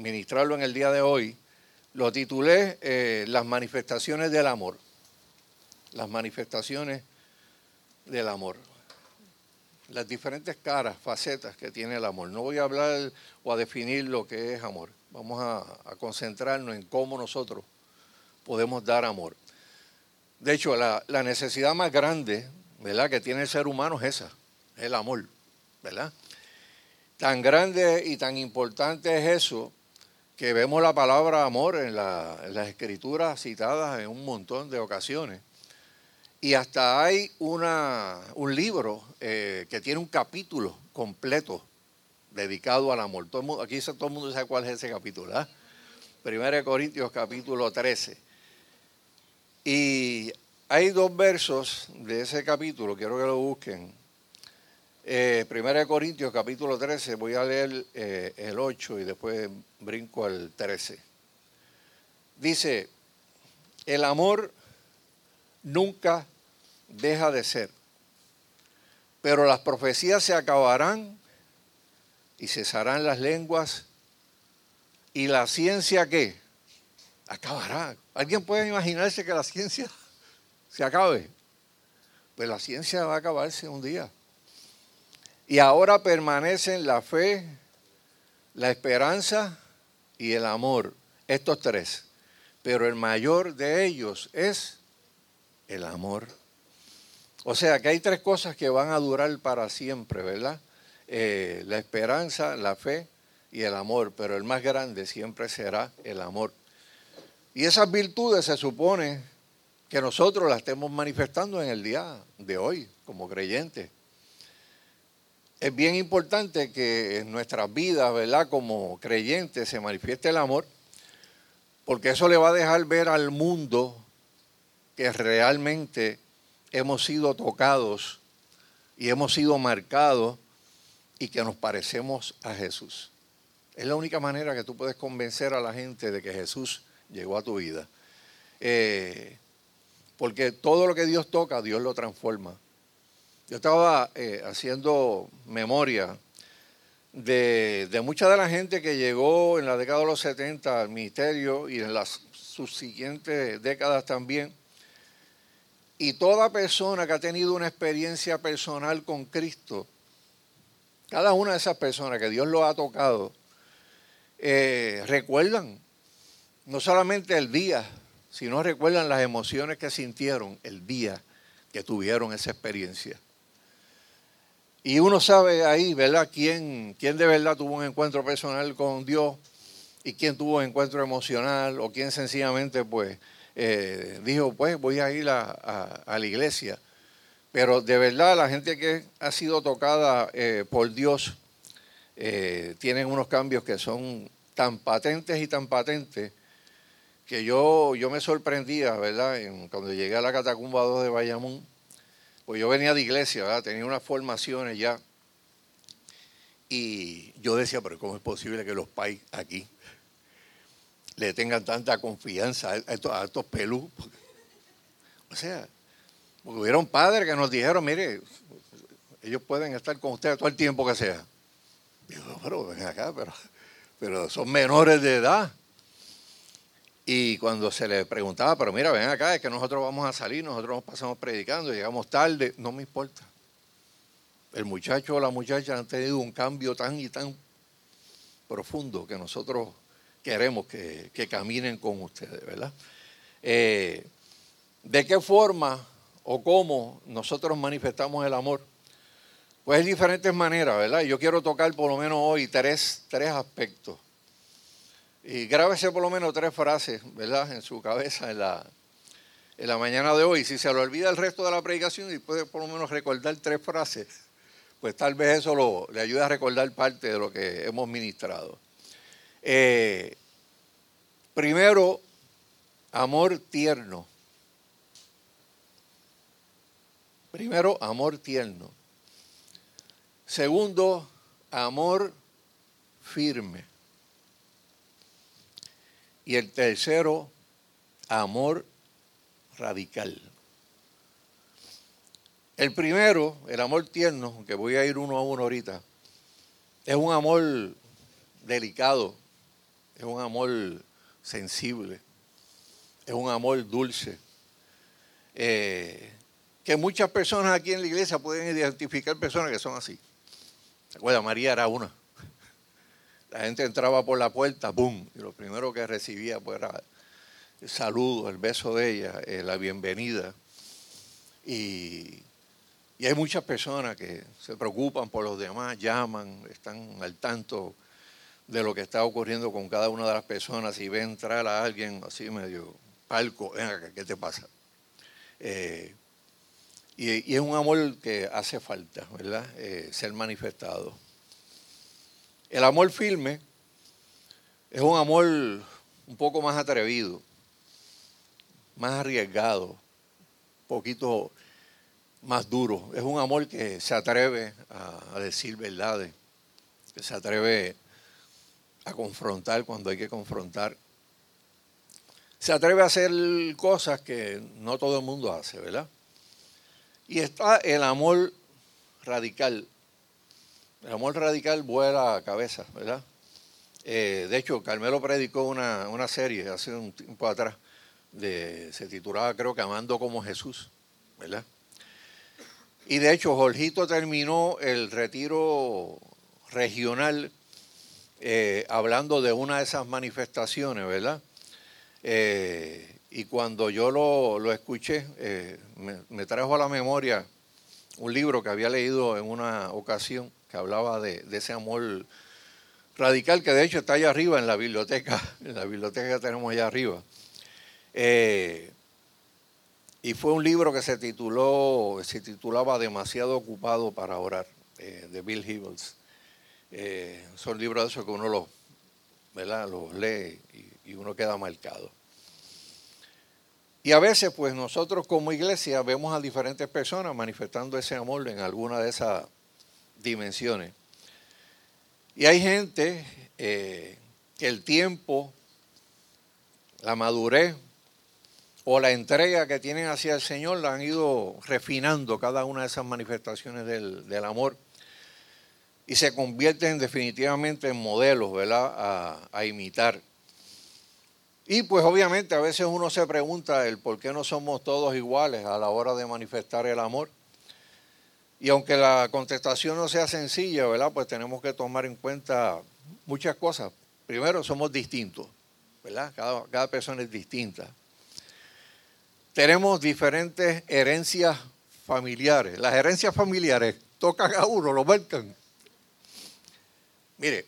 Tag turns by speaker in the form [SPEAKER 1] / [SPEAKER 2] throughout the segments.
[SPEAKER 1] ministrarlo en el día de hoy, lo titulé eh, Las manifestaciones del amor. Las manifestaciones del amor. Las diferentes caras, facetas que tiene el amor. No voy a hablar o a definir lo que es amor. Vamos a, concentrarnos en cómo nosotros podemos dar amor. De hecho, la, la necesidad más grande ¿verdad? que tiene el ser humano es esa, el amor. ¿verdad? Tan grande y tan importante es eso que vemos la palabra amor en, las escrituras citadas en un montón de ocasiones. Y hasta hay una, un libro eh, que tiene un capítulo completo dedicado al amor. Todo aquí todo el mundo sabe cuál es ese capítulo. ¿verdad? Primera de Corintios capítulo 13. Y hay dos versos de ese capítulo, quiero que lo busquen, eh, Primera Corintios capítulo 13, voy a leer eh, el 8 y después brinco al 13. Dice, el amor nunca deja de ser, pero las profecías se acabarán y cesarán las lenguas y la ciencia qué? Acabará. ¿Alguien puede imaginarse que la ciencia se acabe? Pues la ciencia va a acabarse un día. Y ahora permanecen la fe, la esperanza y el amor, estos tres. Pero el mayor de ellos es el amor. O sea que hay tres cosas que van a durar para siempre, ¿verdad? Eh, la esperanza, la fe y el amor, pero el más grande siempre será el amor. Y esas virtudes se supone que nosotros las estemos manifestando en el día de hoy como creyentes es bien importante que en nuestras vidas, ¿verdad? Como creyentes se manifieste el amor, porque eso le va a dejar ver al mundo que realmente hemos sido tocados y hemos sido marcados y que nos parecemos a Jesús. Es la única manera que tú puedes convencer a la gente de que Jesús llegó a tu vida. Eh, porque todo lo que Dios toca, Dios lo transforma. Yo estaba eh, haciendo memoria de, mucha de la gente que llegó en la década de los 70 al ministerio y en las subsiguientes décadas también. Y toda persona que ha tenido una experiencia personal con Cristo, cada una de esas personas que Dios lo ha tocado, eh, recuerdan no solamente el día, sino recuerdan las emociones que sintieron el día que tuvieron esa experiencia. Y uno sabe ahí, ¿verdad?, quién, quién de verdad tuvo un encuentro personal con Dios y quién tuvo un encuentro emocional o quién sencillamente, pues, eh, dijo, pues, voy a ir a, la iglesia. Pero de verdad, la gente que ha sido tocada eh, por Dios eh, tienen unos cambios que son tan patentes y tan patentes que yo, yo me sorprendía, ¿verdad? cuando llegué a la Catacumba 2 de Bayamón, pues yo venía de iglesia, tenía unas formaciones ya. Y yo decía, pero ¿cómo es posible que los pais aquí le tengan tanta confianza a estos, a pelú? O sea, porque hubieron padres que nos dijeron, mire, ellos pueden estar con ustedes todo el tiempo que sea. Digo, pero ven acá, pero, pero son menores de edad. Y cuando se le preguntaba, pero mira, ven acá, es que nosotros vamos a salir, nosotros nos pasamos predicando, llegamos tarde, no me importa. El muchacho o la muchacha han tenido un cambio tan y tan profundo que nosotros queremos que, caminen con ustedes, ¿verdad? Eh, ¿De qué forma o cómo nosotros manifestamos el amor? Pues de diferentes maneras, ¿verdad? Yo quiero tocar por lo menos hoy tres, tres aspectos. Y grábese por lo menos tres frases, ¿verdad?, en su cabeza en la, en la mañana de hoy. Si se lo olvida el resto de la predicación y puede por lo menos recordar tres frases, pues tal vez eso lo, le ayude a recordar parte de lo que hemos ministrado. Eh, primero, amor tierno. Primero, amor tierno. Segundo, amor firme. Y el tercero, amor radical. El primero, el amor tierno, que voy a ir uno a uno ahorita, es un amor delicado, es un amor sensible, es un amor dulce. Eh, que muchas personas aquí en la iglesia pueden identificar personas que son así. ¿Se? María era una. La gente entraba por la puerta, ¡boom! Y lo primero que recibía pues, era el saludo, el beso de ella, eh, la bienvenida. Y, hay muchas personas que se preocupan por los demás, llaman, están al tanto de lo que está ocurriendo con cada una de las personas y ve entrar a alguien así medio palco, venga, ¿qué te pasa? Eh, y, es un amor que hace falta, ¿verdad? Eh, ser manifestado. El amor firme es un amor un poco más atrevido, más arriesgado, un poquito más duro. Es un amor que se atreve a, decir verdades, que se atreve a confrontar cuando hay que confrontar. Se atreve a hacer cosas que no todo el mundo hace, ¿verdad? Y está el amor radical. El amor radical vuela a cabeza, ¿verdad? Eh, de hecho, Carmelo predicó una, serie hace un tiempo atrás, de, se titulaba creo que Amando como Jesús, ¿verdad? Y de hecho, Jorgito terminó el retiro regional eh, hablando de una de esas manifestaciones, ¿verdad? Eh, y cuando yo lo, escuché, eh, me, trajo a la memoria un libro que había leído en una ocasión que hablaba de, ese amor radical que de hecho está allá arriba en la biblioteca, en la biblioteca que tenemos allá arriba. Eh, y fue un libro que se tituló, se titulaba Demasiado ocupado para orar, eh, de Bill Hibbles. son libros de esos que uno los, los lee y uno queda marcado. Y a veces, pues nosotros como iglesia vemos a diferentes personas manifestando ese amor en alguna de esas dimensiones. Y hay gente eh, que el tiempo, la madurez o la entrega que tienen hacia el Señor la han ido refinando cada una de esas manifestaciones del, amor y se convierten definitivamente en modelos, ¿verdad? a imitar. Y pues obviamente a veces uno se pregunta el por qué no somos todos iguales a la hora de manifestar el amor. Y aunque la contestación no sea sencilla, ¿verdad? Pues tenemos que tomar en cuenta muchas cosas. Primero, somos distintos, ¿verdad? Cada, cada persona es distinta. Tenemos diferentes herencias familiares. Las herencias familiares tocan a uno, lo marcan. Mire,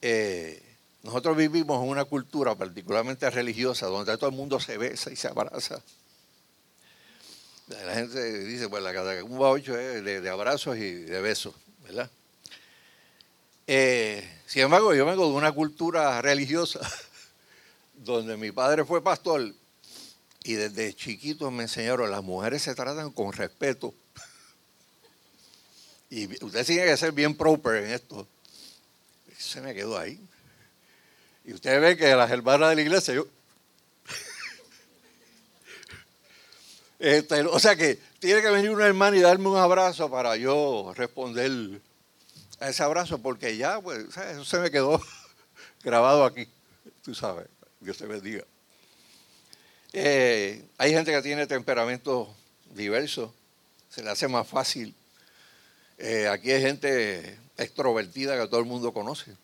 [SPEAKER 1] eh, nosotros vivimos en una cultura particularmente religiosa donde todo el mundo se besa y se abraza. La gente dice, pues la un ocho es de, abrazos y de besos, ¿verdad? Eh, sin embargo, yo vengo de una cultura religiosa donde mi padre fue pastor y desde chiquito me enseñaron, las mujeres se tratan con respeto. Y usted tiene que ser bien proper en esto. Se me quedó ahí. Y usted ve que las hermanas de la iglesia, yo... Este, o sea que tiene que venir una hermana y darme un abrazo para yo responder a ese abrazo, porque ya, pues, eso se me quedó grabado aquí. Tú sabes, Dios te bendiga. Eh, hay gente que tiene temperamentos diversos, se le hace más fácil. Eh, aquí hay gente extrovertida que todo el mundo conoce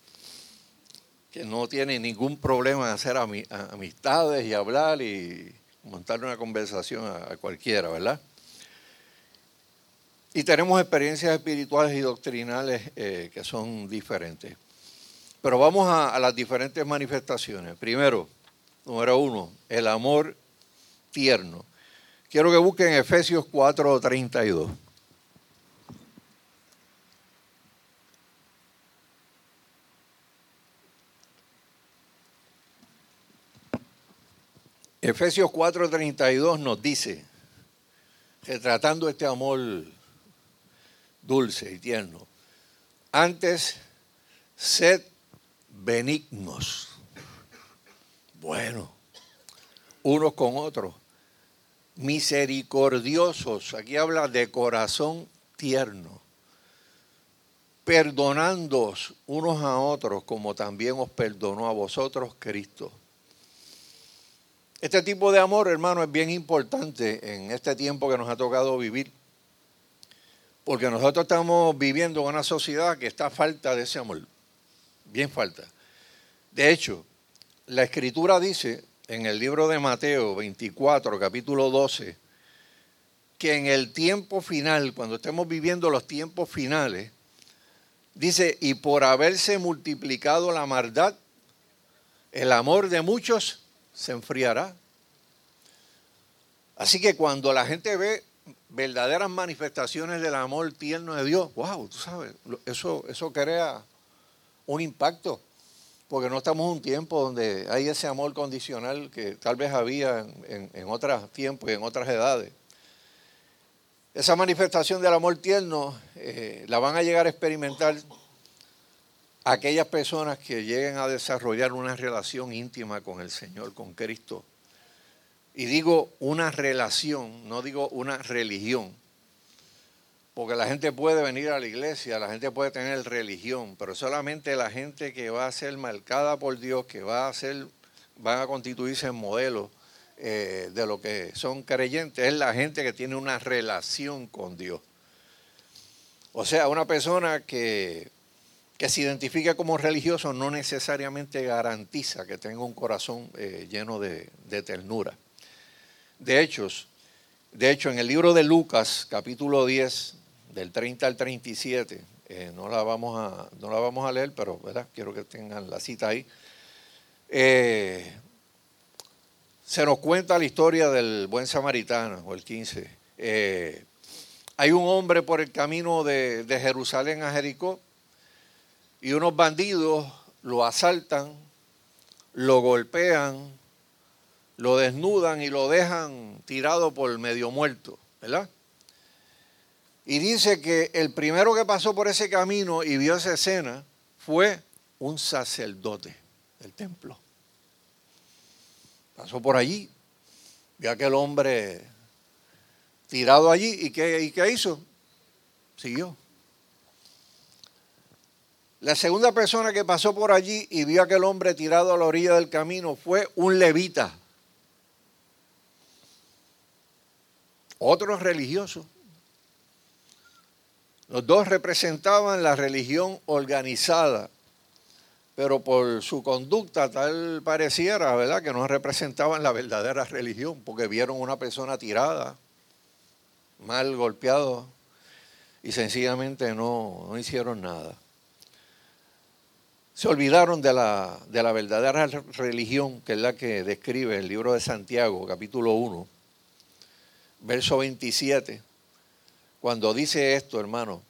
[SPEAKER 1] que no tiene ningún problema en hacer amistades y hablar y montar una conversación a, cualquiera, ¿verdad? Y tenemos experiencias espirituales y doctrinales eh, que son diferentes. Pero vamos a, a, las diferentes manifestaciones. Primero, número uno, el amor tierno. Quiero que busquen Efesios 4:32. Efesios 4:32 nos dice, retratando este amor dulce y tierno, antes sed benignos, bueno, unos con otros, misericordiosos, aquí habla de corazón tierno, perdonándoos unos a otros como también os perdonó a vosotros Cristo. Este tipo de amor, hermano, es bien importante en este tiempo que nos ha tocado vivir, porque nosotros estamos viviendo en una sociedad que está falta de ese amor, bien falta. De hecho, la escritura dice en el libro de Mateo 24, capítulo 12, que en el tiempo final, cuando estemos viviendo los tiempos finales, dice, y por haberse multiplicado la maldad, el amor de muchos se enfriará. Así que cuando la gente ve verdaderas manifestaciones del amor tierno de Dios, wow, tú sabes, eso, eso crea un impacto, porque no estamos en un tiempo donde hay ese amor condicional que tal vez había en, en otros tiempos y en otras edades. Esa manifestación del amor tierno eh, la van a llegar a experimentar aquellas personas que lleguen a desarrollar una relación íntima con el Señor, con Cristo. Y digo una relación, no digo una religión, porque la gente puede venir a la iglesia, la gente puede tener religión, pero solamente la gente que va a ser marcada por Dios, que va a ser, van a constituirse en modelos eh, de lo que son creyentes es la gente que tiene una relación con Dios. O sea, una persona que, que se identifica como religioso no necesariamente garantiza que tenga un corazón eh, lleno de, ternura. De hecho, de hecho, en el libro de Lucas, capítulo 10, del 30 al 37, eh, no, la vamos a, no la vamos a leer, pero ¿verdad? quiero que tengan la cita ahí se nos cuenta la historia del buen samaritano, o el 15. Eh, hay un hombre por el camino de, de Jerusalén a Jericó y unos bandidos lo asaltan, lo golpean, lo desnudan y lo dejan tirado por medio muerto, ¿verdad? Y dice que el primero que pasó por ese camino y vio esa escena fue un sacerdote del templo. Pasó por allí, vio aquel hombre tirado allí y ¿qué, y qué hizo? Siguió. La segunda persona que pasó por allí y vio a aquel hombre tirado a la orilla del camino fue un levita. Otro religioso. Los dos representaban la religión organizada pero por su conducta tal pareciera, ¿verdad?, que no representaban la verdadera religión, porque vieron una persona tirada, mal golpeado, y sencillamente no, no hicieron nada. Se olvidaron de la, de la verdadera religión, que es la que describe el libro de Santiago, capítulo 1, verso 27, cuando dice esto, hermano,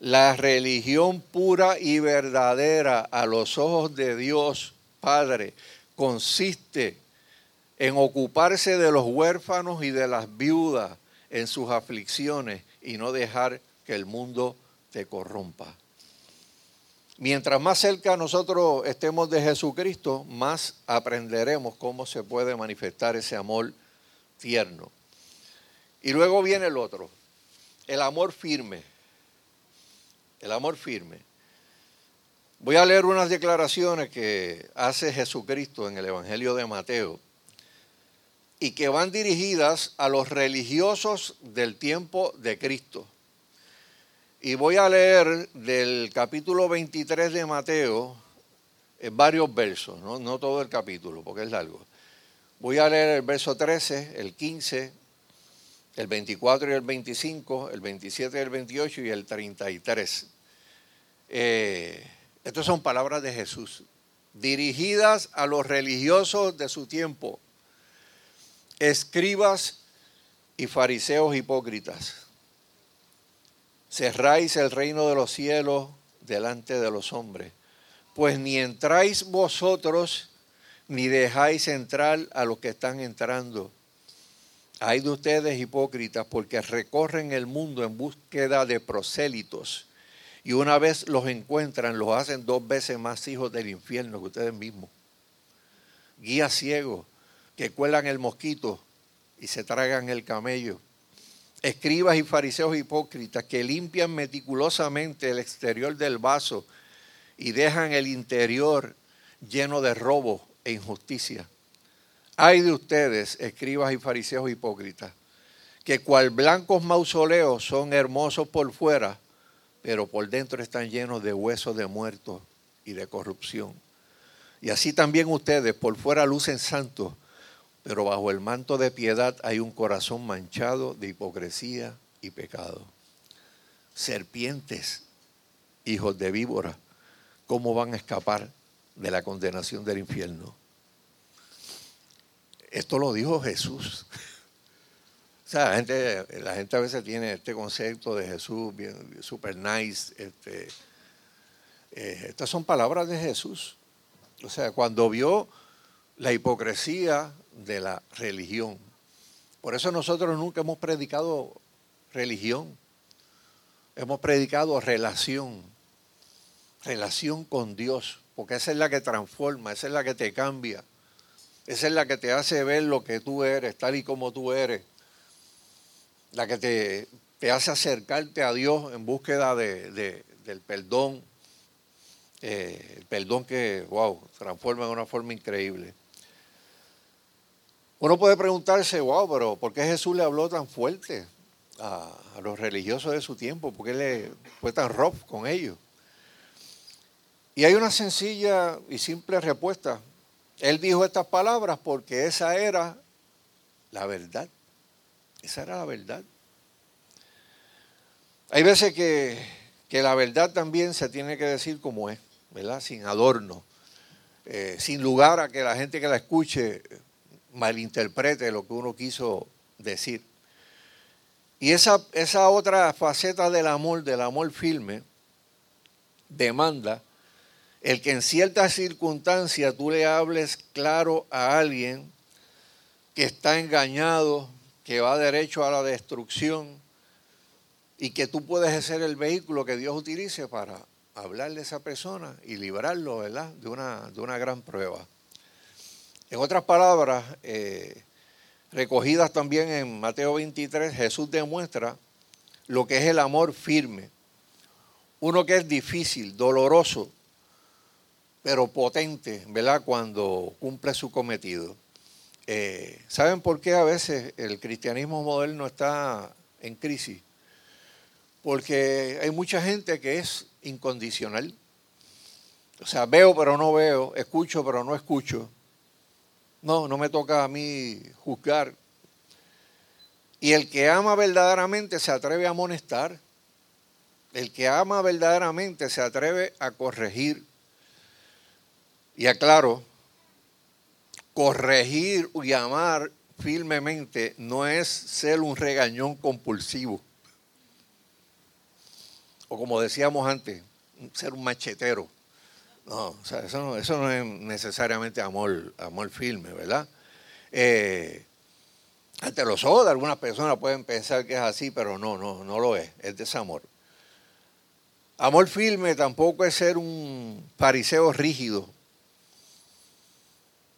[SPEAKER 1] la religión pura y verdadera a los ojos de Dios Padre consiste en ocuparse de los huérfanos y de las viudas en sus aflicciones y no dejar que el mundo te corrompa. Mientras más cerca nosotros estemos de Jesucristo, más aprenderemos cómo se puede manifestar ese amor tierno. Y luego viene el otro, el amor firme el amor firme. Voy a leer unas declaraciones que hace Jesucristo en el Evangelio de Mateo y que van dirigidas a los religiosos del tiempo de Cristo. Y voy a leer del capítulo 23 de Mateo en varios versos, ¿no? no todo el capítulo porque es largo. Voy a leer el verso 13, el 15, el 24 y el 25, el 27 y el 28 y el 33. Eh, estas son palabras de Jesús, dirigidas a los religiosos de su tiempo, escribas y fariseos hipócritas. Cerráis el reino de los cielos delante de los hombres, pues ni entráis vosotros ni dejáis entrar a los que están entrando. Hay de ustedes hipócritas porque recorren el mundo en búsqueda de prosélitos y una vez los encuentran, los hacen dos veces más hijos del infierno que ustedes mismos. Guías ciegos que cuelan el mosquito y se tragan el camello. Escribas y fariseos hipócritas que limpian meticulosamente el exterior del vaso y dejan el interior lleno de robo e injusticia. Hay de ustedes, escribas y fariseos hipócritas, que cual blancos mausoleos son hermosos por fuera, pero por dentro están llenos de huesos de muertos y de corrupción. Y así también ustedes por fuera lucen santos, pero bajo el manto de piedad hay un corazón manchado de hipocresía y pecado. Serpientes, hijos de víbora, ¿cómo van a escapar de la condenación del infierno? Esto lo dijo Jesús. O sea, la gente, la gente a veces tiene este concepto de Jesús bien, super nice. Este, eh, estas son palabras de Jesús. O sea, cuando vio la hipocresía de la religión. Por eso nosotros nunca hemos predicado religión, hemos predicado relación, relación con Dios, porque esa es la que transforma, esa es la que te cambia, esa es la que te hace ver lo que tú eres, tal y como tú eres, la que te, te hace acercarte a Dios en búsqueda de, del perdón, eh, el perdón que, wow, transforma de una forma increíble. Uno puede preguntarse, wow, pero ¿por qué Jesús le habló tan fuerte a, los religiosos de su tiempo? ¿Por qué le fue tan rough con ellos? Y hay una sencilla y simple respuesta. Él dijo estas palabras porque esa era la verdad. Esa era la verdad. Hay veces que, que la verdad también se tiene que decir como es, ¿verdad? Sin adorno, eh, sin lugar a que la gente que la escuche malinterprete lo que uno quiso decir. Y esa, esa otra faceta del amor, del amor firme, demanda el que en ciertas circunstancias tú le hables claro a alguien que está engañado, que va derecho a la destrucción y que tú puedes ser el vehículo que Dios utilice para hablarle a esa persona y librarlo ¿verdad? De, una, de una gran prueba. En otras palabras, eh, recogidas también en Mateo 23, Jesús demuestra lo que es el amor firme. Uno que es difícil, doloroso, pero potente, ¿verdad? Cuando cumple su cometido. Eh, ¿Saben por qué a veces el cristianismo moderno está en crisis? Porque hay mucha gente que es incondicional. O sea, veo pero no veo, escucho pero no escucho. No, no me toca a mí juzgar. Y el que ama verdaderamente se atreve a amonestar. El que ama verdaderamente se atreve a corregir. Y aclaro, corregir y amar firmemente no es ser un regañón compulsivo. O como decíamos antes, ser un machetero. No, o sea, eso no, eso no es necesariamente amor, amor firme, ¿verdad? Eh, ante los ojos de algunas personas pueden pensar que es así, pero no, no, no lo es, es desamor. Amor firme tampoco es ser un fariseo rígido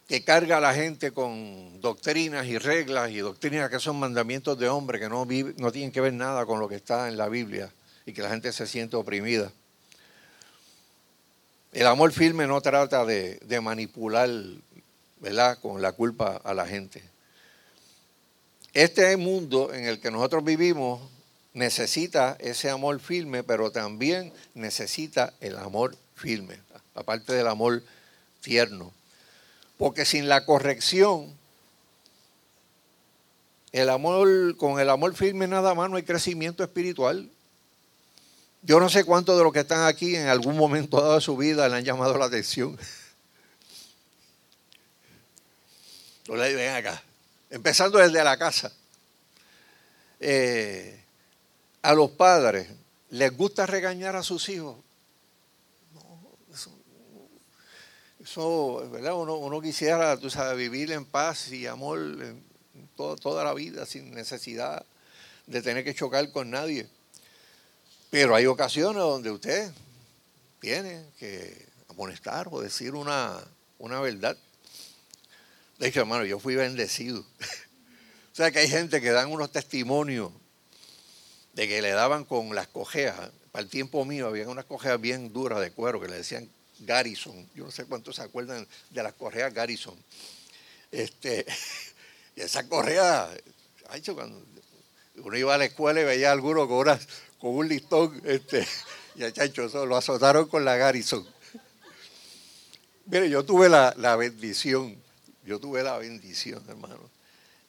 [SPEAKER 1] que carga a la gente con doctrinas y reglas y doctrinas que son mandamientos de hombre que no, no tienen que ver nada con lo que está en la Biblia y que la gente se siente oprimida. El amor firme no trata de, manipular, ¿verdad?, con la culpa a la gente. Este mundo en el que nosotros vivimos necesita ese amor firme, pero también necesita el amor firme, aparte del amor tierno. Porque sin la corrección, el amor, con el amor firme nada más no hay crecimiento espiritual. Yo no sé cuántos de los que están aquí en algún momento dado de su vida le han llamado la atención. No le ven acá. Empezando desde la casa. Eh, a los padres, ¿les gusta regañar a sus hijos? No, eso, ¿verdad? Uno, quisiera, tú sabes, vivir en paz y amor toda la vida sin necesidad de tener que chocar con nadie. Pero hay ocasiones donde usted tiene que amonestar o decir una, una verdad. De hecho, hermano, yo fui bendecido. o sea que hay gente que dan unos testimonios de que le daban con las cojeas. Para el tiempo mío había unas cojeas bien duras de cuero que le decían Garrison. Yo no sé cuántos se acuerdan de las correas Garrison. Este, y esa correa, cuando uno iba a la escuela y veía a alguno con, con un listón, este, y chacho, lo azotaron con la Garrison. Mire, yo tuve la, bendición, yo tuve la bendición, hermano.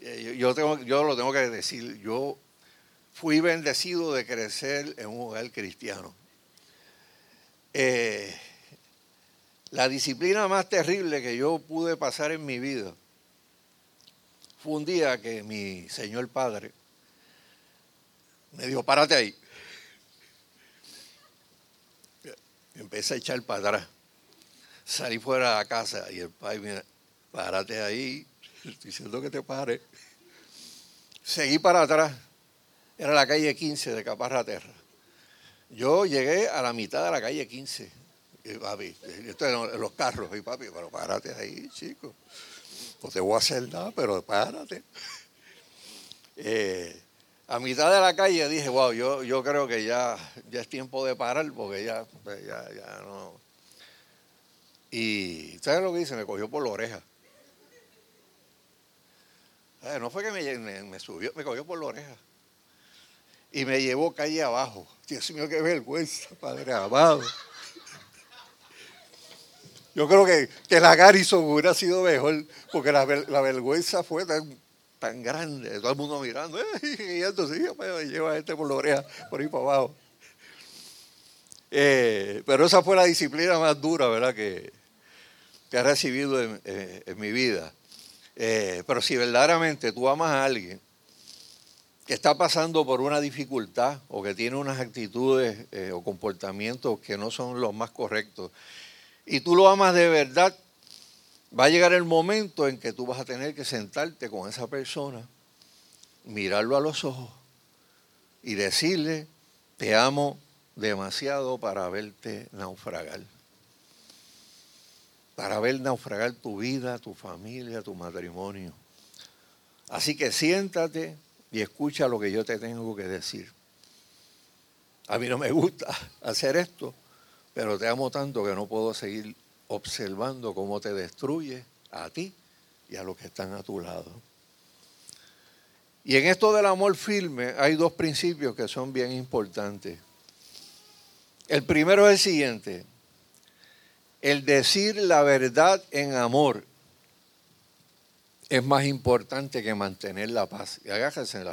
[SPEAKER 1] Eh, yo lo tengo que decir, yo fui bendecido de crecer en un hogar cristiano. Eh, la disciplina más terrible que yo pude pasar en mi vida fue un día que mi señor padre me dijo, párate ahí. Empecé a echar para atrás. Salí fuera de la casa y el padre me párate ahí, estoy diciendo que te pare. Seguí para atrás. Era la calle 15 de Caparraterra. Yo llegué a la mitad de la calle 15. Y papi, esto los carros, y papi, pero párate ahí, chico. No te voy a hacer nada, pero párate. Eh, a mitad de la calle dije, wow, yo, yo creo que ya, ya es tiempo de parar porque ya, pues, ya, ya no. Y ¿sabes lo que dice? Me cogió por la oreja. Eh, no fue que me, me, subió, me cogió por la oreja. Y me llevó calle abajo. Dios mío, qué vergüenza, Padre amado. Yo creo que, que la Garrison hubiera sido mejor, porque la, vergüenza fue tan, tan, grande. Todo el mundo mirando, y yo me lleva a este por la oreja, por ahí para abajo. Eh, pero esa fue la disciplina más dura, ¿verdad?, que, que he recibido en, mi vida. Eh, pero si verdaderamente tú amas a alguien que está pasando por una dificultad o que tiene unas actitudes eh, o comportamientos que no son los más correctos, y tú lo amas de verdad, va a llegar el momento en que tú vas a tener que sentarte con esa persona, mirarlo a los ojos y decirle, te amo demasiado para verte naufragar. Para ver naufragar tu vida, tu familia, tu matrimonio. Así que siéntate y escucha lo que yo te tengo que decir. A mí no me gusta hacer esto, pero te amo tanto que no puedo seguir observando cómo te destruye a ti y a los que están a tu lado. Y en esto del amor firme hay dos principios que son bien importantes. El primero es el siguiente, el decir la verdad en amor es más importante que mantener la paz. Y agájense,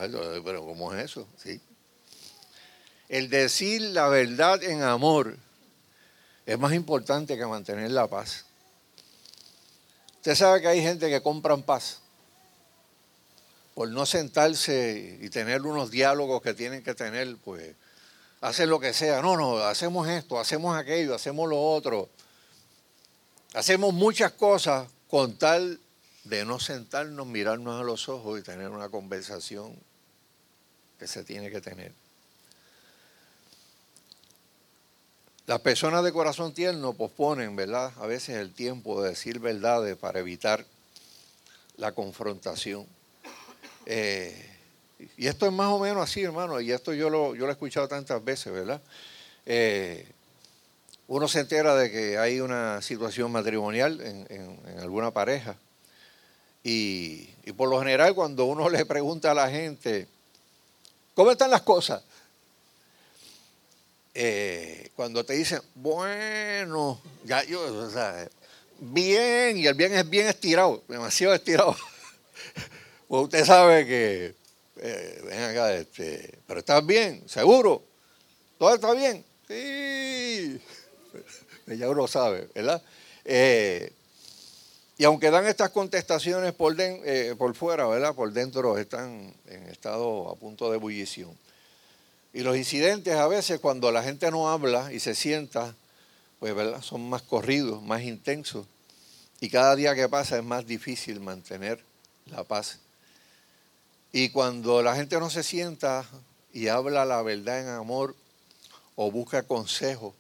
[SPEAKER 1] pero ¿cómo es eso? ¿Sí? El decir la verdad en amor es más importante que mantener la paz. Usted sabe que hay gente que compran paz por no sentarse y tener unos diálogos que tienen que tener, pues hacen lo que sea. No, no, hacemos esto, hacemos aquello, hacemos lo otro. Hacemos muchas cosas con tal de no sentarnos, mirarnos a los ojos y tener una conversación que se tiene que tener. Las personas de corazón tierno posponen, ¿verdad? A veces el tiempo de decir verdades para evitar la confrontación. Eh, y esto es más o menos así, hermano, y esto yo lo, he escuchado tantas veces, ¿verdad? Eh, uno se entera de que hay una situación matrimonial en, alguna pareja. Y, y, por lo general cuando uno le pregunta a la gente, ¿cómo están las cosas? Eh, cuando te dicen, bueno, ya yo, o sea, bien, y el bien es bien estirado, demasiado estirado. pues usted sabe que, eh, ven acá, este, pero estás bien, seguro, todo está bien. Sí, ya uno sabe, ¿verdad? Eh, y aunque dan estas contestaciones por, por fuera, ¿verdad? Por dentro están en estado a punto de ebullición. Y los incidentes a veces cuando la gente no habla y se sienta, pues ¿verdad? son más corridos, más intensos. Y cada día que pasa es más difícil mantener la paz. Y cuando la gente no se sienta y habla la verdad en amor o busca consejo,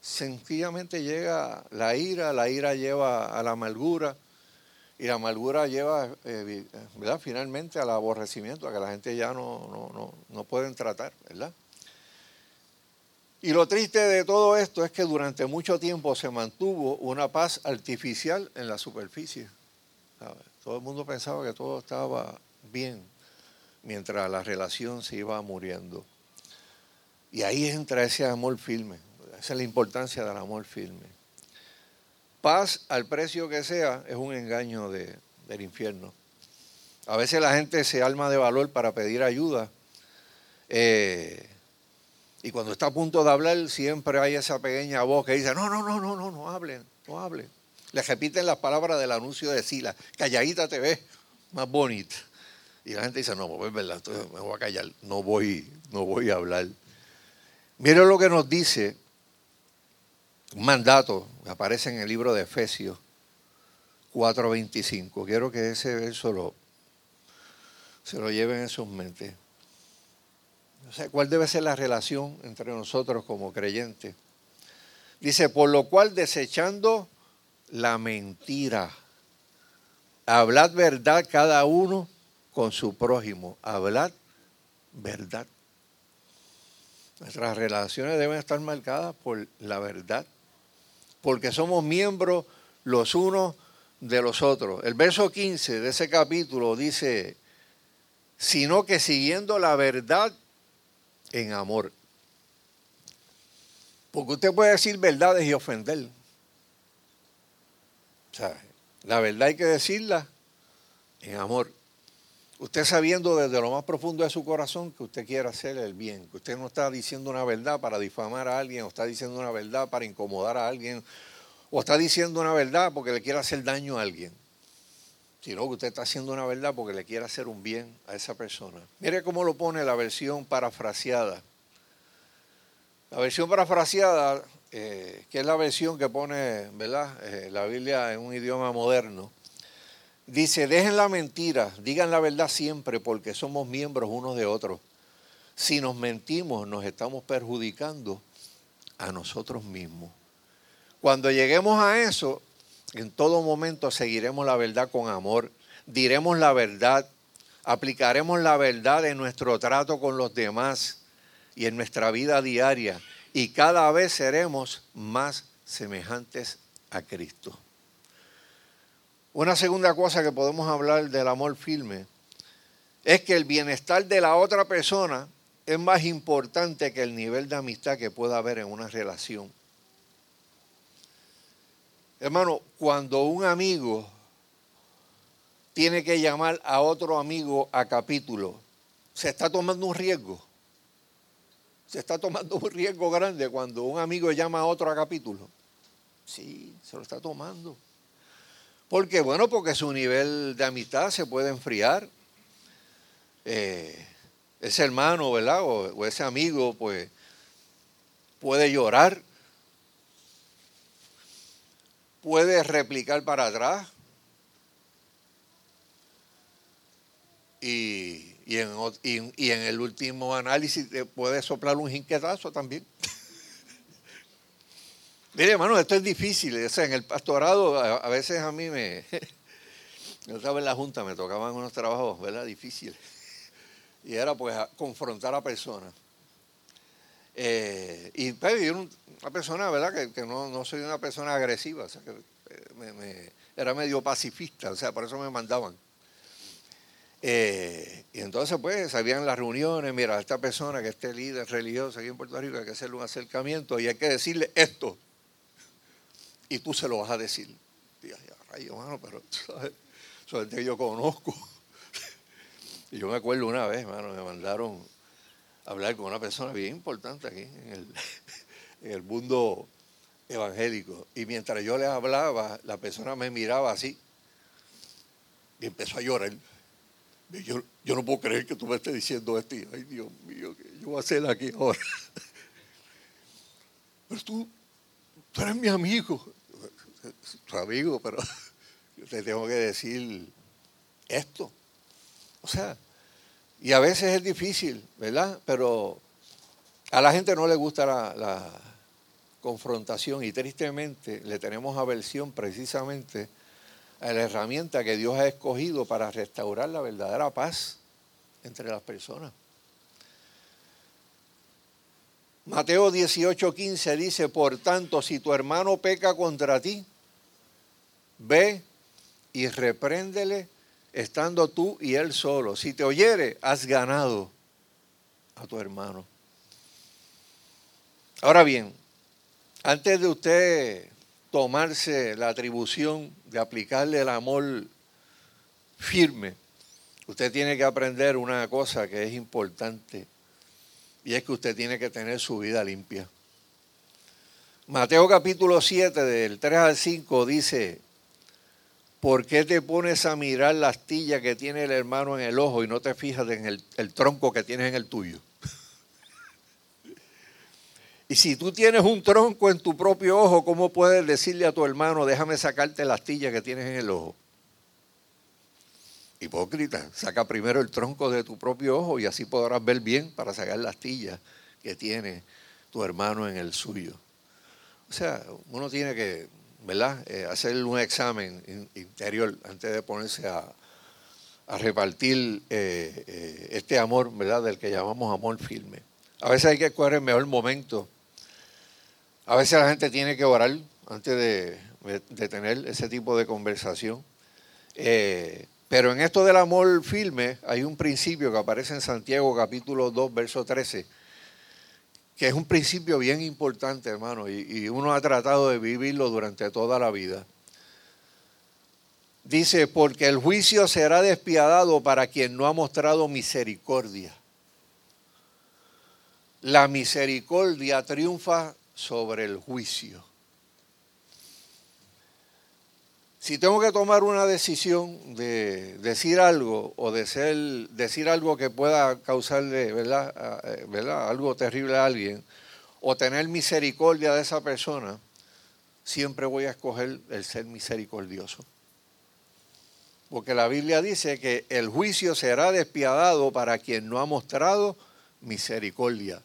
[SPEAKER 1] sencillamente llega la ira, la ira lleva a la amargura Y la amargura lleva, eh, ¿verdad? Finalmente al aborrecimiento, a que la gente ya no, no, no, no pueden tratar, ¿verdad? Y lo triste de todo esto es que durante mucho tiempo se mantuvo una paz artificial en la superficie. Todo el mundo pensaba que todo estaba bien mientras la relación se iba muriendo. Y ahí entra ese amor firme. Esa es la importancia del amor firme. Paz al precio que sea es un engaño del infierno. A veces la gente se alma de valor para pedir ayuda. Eh, y cuando está a punto de hablar, siempre hay esa pequeña voz que dice, no, no, no, no, no, no hablen, no hablen. Le repiten las palabras del anuncio de Sila, calladita te ves más bonita. Y la gente dice, no, pues es verdad, me voy a callar, no voy, no voy a hablar. Mire lo que nos dice un mandato, aparece en el libro de Efesios 4.25. Quiero que ese verso se lo lleven en sus mentes. ¿cuál debe ser la relación entre nosotros como creyentes? Dice, por lo cual desechando la mentira, hablad verdad cada uno con su prójimo, hablad verdad. Nuestras relaciones deben estar marcadas por la verdad, porque somos miembros los unos de los otros. El verso 15 de ese capítulo dice, sino que siguiendo la verdad en amor. Porque usted puede decir verdades y ofender. O sea, la verdad hay que decirla en amor. Usted sabiendo desde lo más profundo de su corazón que usted quiere hacer el bien, que usted no está diciendo una verdad para difamar a alguien, o está diciendo una verdad para incomodar a alguien, o está diciendo una verdad porque le quiere hacer daño a alguien sino que usted está haciendo una verdad porque le quiere hacer un bien a esa persona. Mire cómo lo pone la versión parafraseada. La versión parafraseada, eh, que es la versión que pone ¿verdad? Eh, la Biblia en un idioma moderno, dice, dejen la mentira, digan la verdad siempre porque somos miembros unos de otros. Si nos mentimos, nos estamos perjudicando a nosotros mismos. Cuando lleguemos a eso, en todo momento seguiremos la verdad con amor, diremos la verdad, aplicaremos la verdad en nuestro trato con los demás y en nuestra vida diaria y cada vez seremos más semejantes a Cristo. Una segunda cosa que podemos hablar del amor firme es que el bienestar de la otra persona es más importante que el nivel de amistad que pueda haber en una relación. Hermano, cuando un amigo tiene que llamar a otro amigo a capítulo, se está tomando un riesgo. Se está tomando un riesgo grande cuando un amigo llama a otro a capítulo. Sí, se lo está tomando. ¿Por qué? Bueno, porque su nivel de amistad se puede enfriar. Eh, ese hermano, ¿verdad? o ese amigo, pues, puede llorar puede replicar para atrás y, en, el último análisis puede soplar un jinquetazo también. Mire, hermano, esto es difícil. en el pastorado a, veces a mí me... Yo estaba en la junta, me tocaban unos trabajos, ¿verdad? Difíciles. Y era pues confrontar a personas. Eh, y pues, una persona, ¿verdad? Que, no, soy una persona agresiva, o sea, que eh, era medio pacifista, o sea, por eso me mandaban. Eh, y entonces, pues, sabían las reuniones, mira, esta persona que esté líder religioso aquí en Puerto Rico, hay que hacerle un acercamiento y hay que decirle esto. Y tú se lo vas a decir. Y mano, pero ¿sabes? que yo conozco. Y yo me acuerdo una vez, mano, me mandaron hablar con una persona bien importante aquí en el, mundo evangélico. Y mientras yo le hablaba, la persona me miraba así y empezó a llorar. Yo, yo no puedo creer que tú me estés diciendo esto. Ay, Dios mío, ¿qué yo voy a hacer aquí ahora? Pero tú, tú eres mi amigo. Tu amigo, pero yo te tengo que decir esto. O sea, y a veces es difícil, ¿verdad? Pero a la gente no le gusta la, confrontación y tristemente le tenemos aversión precisamente a la herramienta que Dios ha escogido para restaurar la verdadera paz entre las personas. Mateo 18:15 dice, por tanto, si tu hermano peca contra ti, ve y repréndele estando tú y él solo. Si te oyere, has ganado a tu hermano. Ahora bien, antes de usted tomarse la atribución de aplicarle el amor firme, usted tiene que aprender una cosa que es importante y es que usted tiene que tener su vida limpia. Mateo capítulo 7 del 3 al 5 dice, ¿por qué te pones a mirar la astilla que tiene el hermano en el ojo y no te fijas en el, tronco que tienes en el tuyo? y si tú tienes un tronco en tu propio ojo, ¿cómo puedes decirle a tu hermano, déjame sacarte la astilla que tienes en el ojo? Hipócrita, saca primero el tronco de tu propio ojo y así podrás ver bien para sacar la astilla que tiene tu hermano en el suyo. O sea, uno tiene que, ¿verdad?, eh, hacer un examen interior antes de ponerse a, repartir eh, eh, este amor, ¿verdad?, del que llamamos amor firme. A veces hay que escoger el mejor momento. A veces la gente tiene que orar antes de tener ese tipo de conversación. Pero en esto del amor firme hay un principio que aparece en Santiago capítulo 2, verso 13, que es un principio bien importante, hermano, y, uno ha tratado de vivirlo durante toda la vida. Dice, porque el juicio será despiadado para quien no ha mostrado misericordia. La misericordia triunfa sobre el juicio. Si tengo que tomar una decisión de decir algo o de ser, decir algo que pueda causarle ¿verdad? Eh, ¿verdad? algo terrible a alguien o tener misericordia de esa persona, siempre voy a escoger el ser misericordioso. Porque la Biblia dice que el juicio será despiadado para quien no ha mostrado misericordia.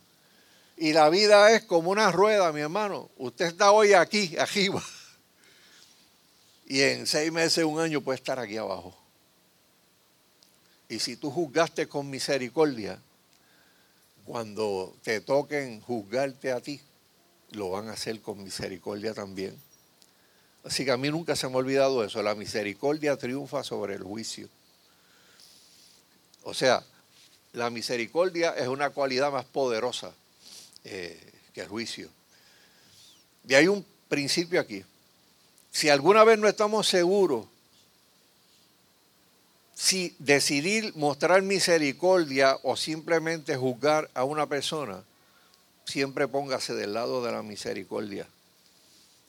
[SPEAKER 1] Y la vida es como una rueda, mi hermano. Usted está hoy aquí, arriba y en seis meses, un año puede estar aquí abajo. Y si tú juzgaste con misericordia, cuando te toquen juzgarte a ti, lo van a hacer con misericordia también. Así que a mí nunca se me ha olvidado eso. La misericordia triunfa sobre el juicio. O sea, la misericordia es una cualidad más poderosa eh, que el juicio. Y hay un principio aquí. Si alguna vez no estamos seguros si decidir mostrar misericordia o simplemente juzgar a una persona, siempre póngase del lado de la misericordia.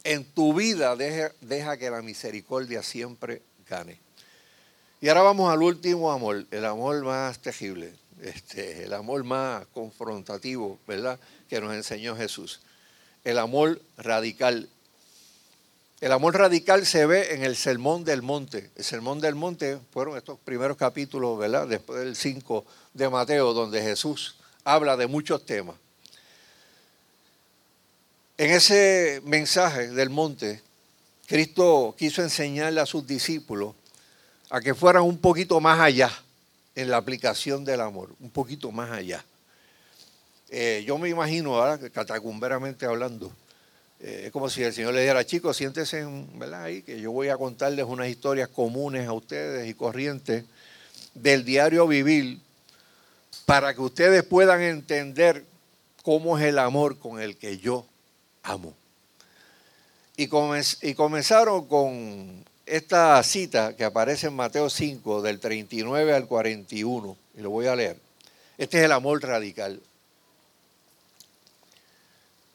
[SPEAKER 1] En tu vida deja, que la misericordia siempre gane. Y ahora vamos al último amor, el amor más terrible, este, el amor más confrontativo, ¿verdad? Que nos enseñó Jesús. El amor radical, el amor radical se ve en el Sermón del Monte. El Sermón del Monte fueron estos primeros capítulos, ¿verdad? Después del 5 de Mateo, donde Jesús habla de muchos temas. En ese mensaje del monte, Cristo quiso enseñarle a sus discípulos a que fueran un poquito más allá en la aplicación del amor, un poquito más allá. Eh, yo me imagino, ahora, catacumberamente hablando, eh, es como si el Señor le dijera, chicos, siéntense ¿verdad? ahí, que yo voy a contarles unas historias comunes a ustedes y corrientes del diario vivir para que ustedes puedan entender cómo es el amor con el que yo amo. Y, y comenzaron con esta cita que aparece en Mateo 5, del 39 al 41, y lo voy a leer. Este es el amor radical.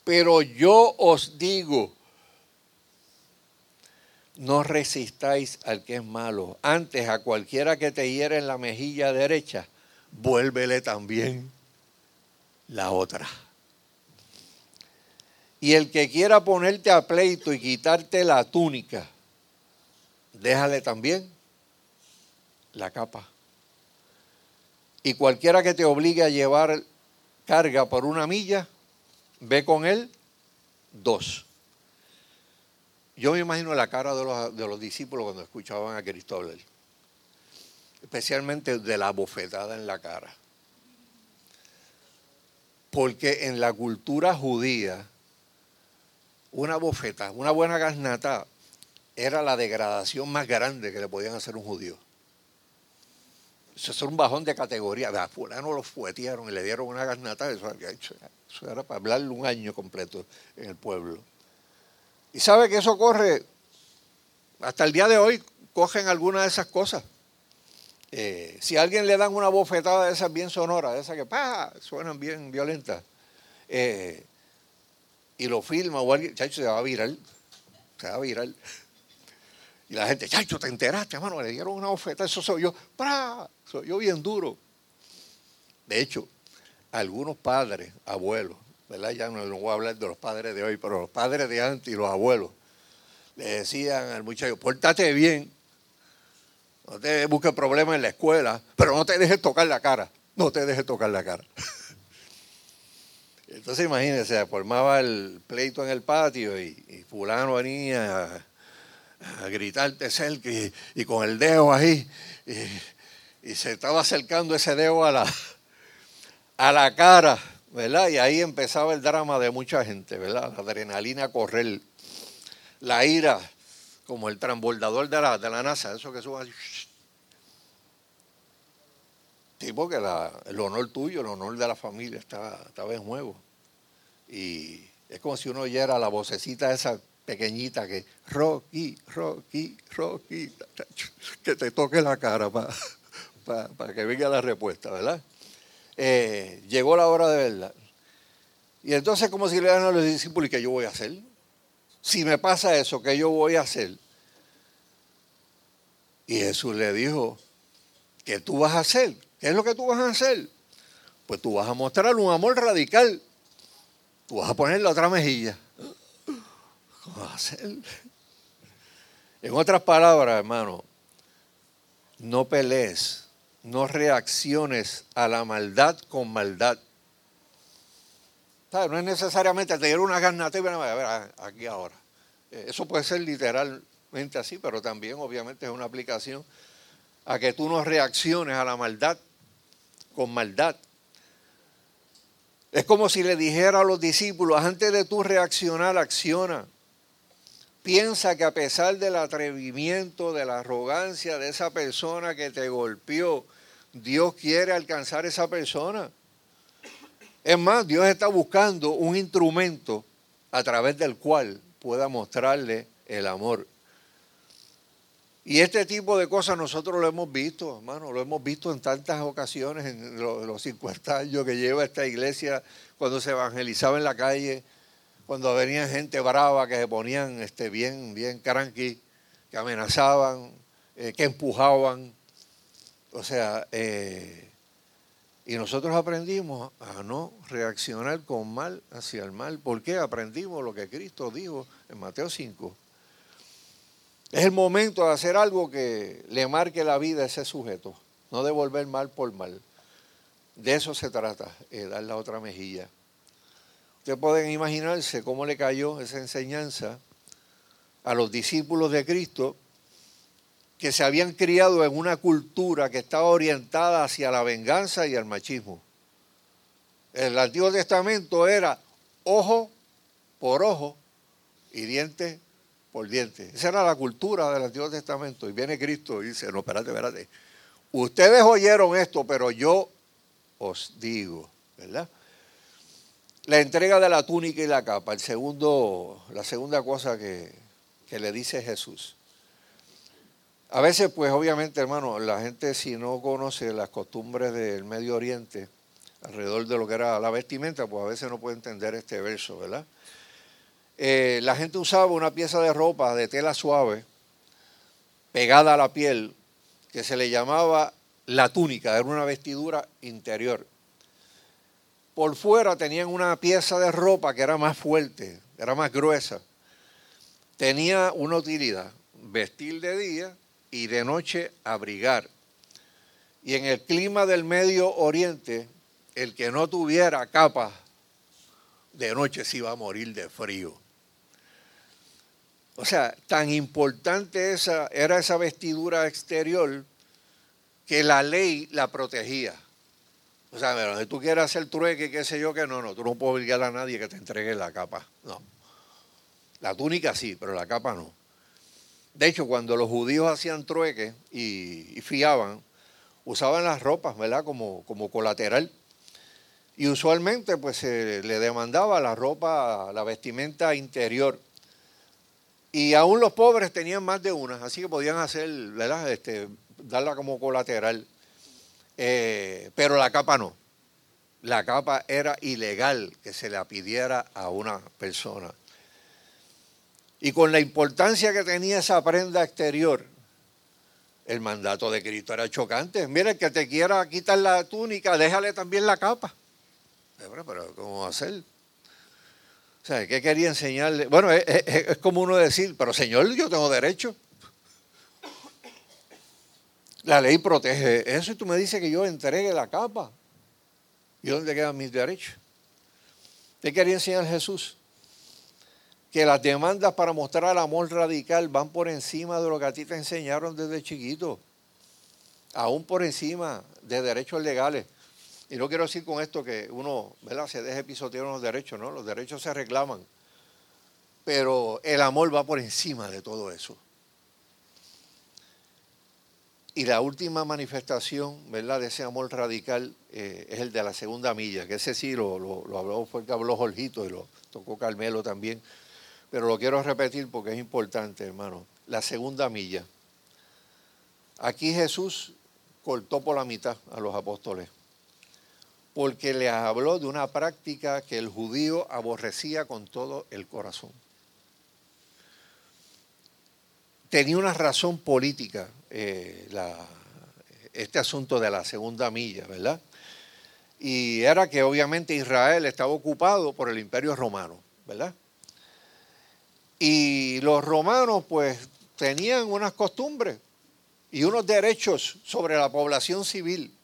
[SPEAKER 1] Pero yo os digo, no resistáis al que es malo. Antes a cualquiera que te hiere en la mejilla derecha, vuélvele también la otra. Y el que quiera ponerte a pleito y quitarte la túnica, déjale también la capa. Y cualquiera que te obligue a llevar carga por una milla, ve con él dos. yo me imagino la cara de los, de los discípulos cuando escuchaban a Cristo hablar, especialmente de la bofetada en la cara. Porque en la cultura judía, una bofeta, una buena garnata, era la degradación más grande que le podían hacer un judío. Eso es un bajón de categoría. A fulano lo fuetearon y le dieron una garnata. Eso, eso era para hablarle un año completo en el pueblo. Y sabe que eso corre, hasta el día de hoy, cogen algunas de esas cosas. Eh, si a alguien le dan una bofetada de esas bien sonoras, de esas que ¡pah! suenan bien violentas, eh, y lo filma o alguien, chacho, se va a virar, se va a virar. Y la gente, chacho, te enteraste, hermano, le dieron una bofetada, eso soy yo, ¡pra! soy yo bien duro. De hecho, algunos padres, abuelos, ¿verdad? Ya no, voy a hablar de los padres de hoy, pero los padres de antes y los abuelos le decían al muchacho, pórtate bien, no te busques problemas en la escuela, pero no te dejes tocar la cara, no te dejes tocar la cara. Entonces imagínense, se formaba el pleito en el patio y, fulano venía a, gritarte cerca y, con el dedo ahí y, y, se estaba acercando ese dedo a la, a la cara ¿verdad? Y ahí empezaba el drama de mucha gente, ¿verdad? La adrenalina a correr, la ira, como el transbordador de la, de la NASA, eso que sube así. Sí, porque el honor tuyo, el honor de la familia estaba, estaba en juego. Y es como si uno oyera la vocecita esa pequeñita que, Rocky, Rocky, Rocky, que te toque la cara para para que venga la respuesta, ¿verdad? Eh, llegó la hora de verdad. Y entonces como si le dan a los discípulos, ¿y qué yo voy a hacer? Si me pasa eso, ¿qué yo voy a hacer? Y Jesús le dijo, ¿qué tú vas a hacer? ¿Qué es lo que tú vas a hacer? Pues tú vas a mostrar un amor radical. Tú vas a poner la otra mejilla. ¿Cómo vas a hacer? En otras palabras, hermano, no pelees no reacciones a la maldad con maldad. No es necesariamente tener una garnata y a ver aquí ahora. Eh, eso puede ser literalmente así, pero también obviamente es una aplicación a que tú no reacciones a la maldad con maldad. Es como si le dijera a los discípulos, antes de tú reaccionar, acciona. Piensa que a pesar del atrevimiento, de la arrogancia de esa persona que te golpeó, Dios quiere alcanzar a esa persona. Es más, Dios está buscando un instrumento a través del cual pueda mostrarle el amor. Y este tipo de cosas nosotros lo hemos visto, hermano, lo hemos visto en tantas ocasiones, en los 50 años que lleva esta iglesia, cuando se evangelizaba en la calle, cuando venían gente brava que se ponían este, bien, bien cranky, que amenazaban, eh, que empujaban. O sea, eh, y nosotros aprendimos a no reaccionar con mal hacia el mal. ¿Por qué? Aprendimos lo que Cristo dijo en Mateo 5. Es el momento de hacer algo que le marque la vida a ese sujeto, no devolver mal por mal. De eso se trata, eh, dar la otra mejilla. Ustedes pueden imaginarse cómo le cayó esa enseñanza a los discípulos de Cristo que se habían criado en una cultura que estaba orientada hacia la venganza y el machismo. El Antiguo Testamento era ojo por ojo y diente por diente. Esa era la cultura del Antiguo Testamento. Y viene Cristo y dice, no, espérate, espérate. Ustedes oyeron esto, pero yo os digo, ¿verdad? La entrega de la túnica y la capa, el segundo, la segunda cosa que, le dice Jesús. A veces, pues obviamente, hermano, la gente si no conoce las costumbres del Medio Oriente, alrededor de lo que era la vestimenta, pues a veces no puede entender este verso, ¿verdad? Eh, la gente usaba una pieza de ropa de tela suave, pegada a la piel, que se le llamaba la túnica, era una vestidura interior por fuera tenían una pieza de ropa que era más fuerte, era más gruesa. Tenía una utilidad, vestir de día y de noche abrigar. Y en el clima del Medio Oriente, el que no tuviera capa de noche se iba a morir de frío. O sea, tan importante esa, era esa vestidura exterior que la ley la protegía. O sea, si tú quieres hacer trueque, qué sé yo, que no, no, tú no puedes obligar a nadie que te entregue la capa. No. La túnica sí, pero la capa no. De hecho, cuando los judíos hacían trueque y, fiaban, usaban las ropas, ¿verdad? Como, como colateral. Y usualmente, pues, se le demandaba la ropa, la vestimenta interior. Y aún los pobres tenían más de una, así que podían hacer, ¿verdad? Este, darla como colateral. Eh, pero la capa no. La capa era ilegal que se la pidiera a una persona. Y con la importancia que tenía esa prenda exterior, el mandato de Cristo era chocante. Mira, el que te quiera quitar la túnica, déjale también la capa. Pero, ¿cómo hacer? O sea, ¿qué quería enseñarle? Bueno, es, es como uno decir, pero Señor, yo tengo derecho. La ley protege eso y tú me dices que yo entregue la capa. ¿Y dónde quedan mis derechos? ¿Qué quería enseñar Jesús? Que las demandas para mostrar amor radical van por encima de lo que a ti te enseñaron desde chiquito. Aún por encima de derechos legales. Y no quiero decir con esto que uno ¿verdad? se deje pisotear los derechos, ¿no? Los derechos se reclaman. Pero el amor va por encima de todo eso. Y la última manifestación, ¿verdad?, de ese amor radical eh, es el de la segunda milla, que ese sí lo, lo, habló, fue el que habló Jorgito y lo tocó Carmelo también. Pero lo quiero repetir porque es importante, hermano. La segunda milla. Aquí Jesús cortó por la mitad a los apóstoles, porque les habló de una práctica que el judío aborrecía con todo el corazón. Tenía una razón política eh, este asunto de la segunda milla, ¿verdad? Y era que obviamente Israel estaba ocupado por el imperio romano, ¿verdad? Y los romanos pues tenían unas costumbres y unos derechos sobre la población civil.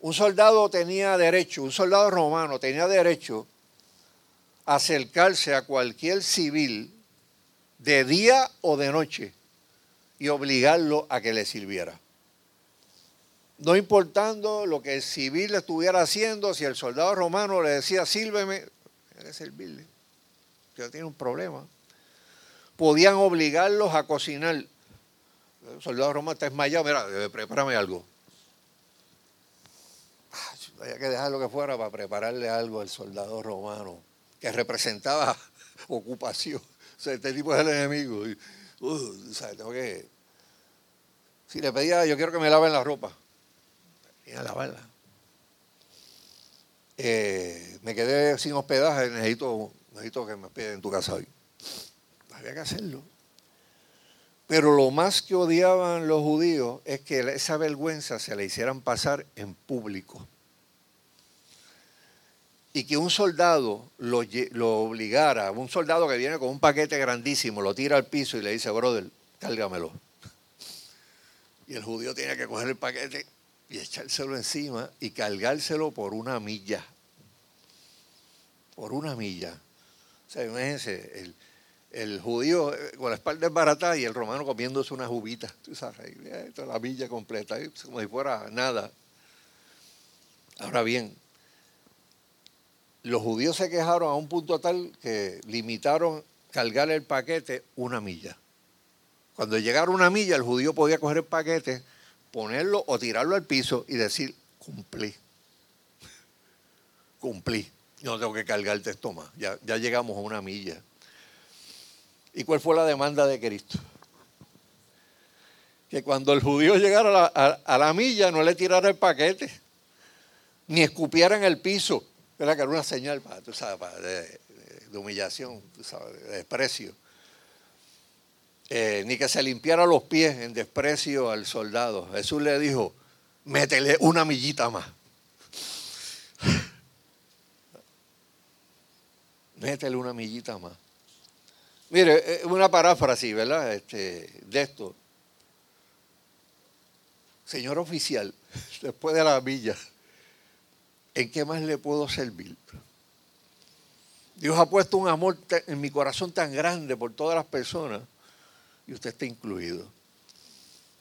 [SPEAKER 1] Un soldado tenía derecho, un soldado romano tenía derecho a acercarse a cualquier civil de día o de noche y obligarlo a que le sirviera. No importando lo que el civil estuviera haciendo, si el soldado romano le decía, sírveme, hay que servirle, que tiene un problema. Podían obligarlos a cocinar. El soldado romano está desmayado, mira, prepárame algo. Había que dejar lo que fuera para prepararle algo al soldado romano, que representaba ocupación. Este tipo es el enemigo. Uh, tengo que... Si le pedía, yo quiero que me laven la ropa. Y a lavarla. Eh, me quedé sin hospedaje, necesito, necesito que me hospeden en tu casa hoy. Había que hacerlo. Pero lo más que odiaban los judíos es que esa vergüenza se le hicieran pasar en público. Y que un soldado lo, obligara, un soldado que viene con un paquete grandísimo, lo tira al piso y le dice, brother, cárgamelo. Y el judío tiene que coger el paquete y echárselo encima y cargárselo por una milla. Por una milla. O sea, imagínense, el, judío eh, con la espalda esbaratada y el romano comiéndose una jubita. Tú sabes, la milla completa, como si fuera nada. Ahora bien, los judíos se quejaron a un punto tal que limitaron cargar el paquete una milla. Cuando llegara una milla, el judío podía coger el paquete, ponerlo o tirarlo al piso y decir, cumplí. Cumplí. No tengo que cargarte esto más. Ya, ya llegamos a una milla. ¿Y cuál fue la demanda de Cristo? Que cuando el judío llegara a la, milla no le tirara el paquete, ni escupiera en el piso. Era que era una señal para, de, humillación, de desprecio. Eh, ni que se limpiara los pies en desprecio al soldado. Jesús le dijo, métele una millita más. métele una millita más. Mire, una paráfrasis, ¿verdad? Este, de esto. Señor oficial, después de la milla, ¿en qué más le puedo servir? Dios ha puesto un amor en mi corazón tan grande por todas las personas y usted está incluido.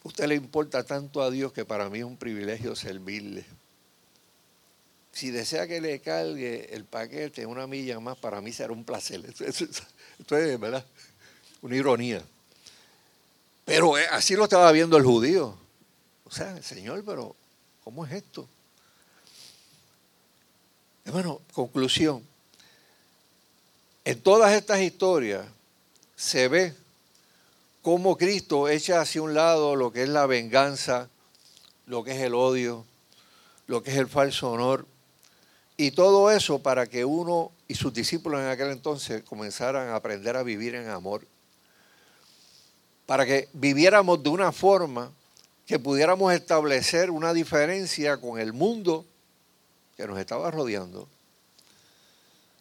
[SPEAKER 1] Usted le importa tanto a Dios que para mí es un privilegio servirle. Si desea que le cargue el paquete una milla más, para mí será un placer. Esto es, ¿verdad? Una ironía. Pero eh, así lo estaba viendo el judío. O sea, Señor, pero ¿cómo es esto? Hermano, conclusión. En todas estas historias se ve cómo Cristo echa hacia un lado lo que es la venganza, lo que es el odio, lo que es el falso honor, y todo eso para que uno y sus discípulos en aquel entonces comenzaran a aprender a vivir en amor, para que viviéramos de una forma que pudiéramos establecer una diferencia con el mundo que nos estaba rodeando.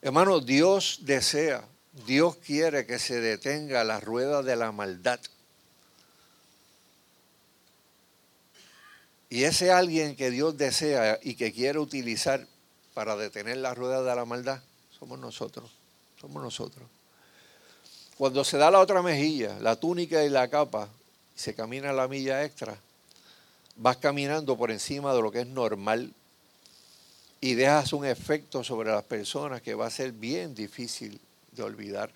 [SPEAKER 1] Hermano, Dios desea Dios quiere que se detenga la rueda de la maldad. Y ese alguien que Dios desea y que quiere utilizar para detener la rueda de la maldad, somos nosotros, somos nosotros. Cuando se da la otra mejilla, la túnica y la capa, y se camina la milla extra, vas caminando por encima de lo que es normal y dejas un efecto sobre las personas que va a ser bien difícil de olvidar.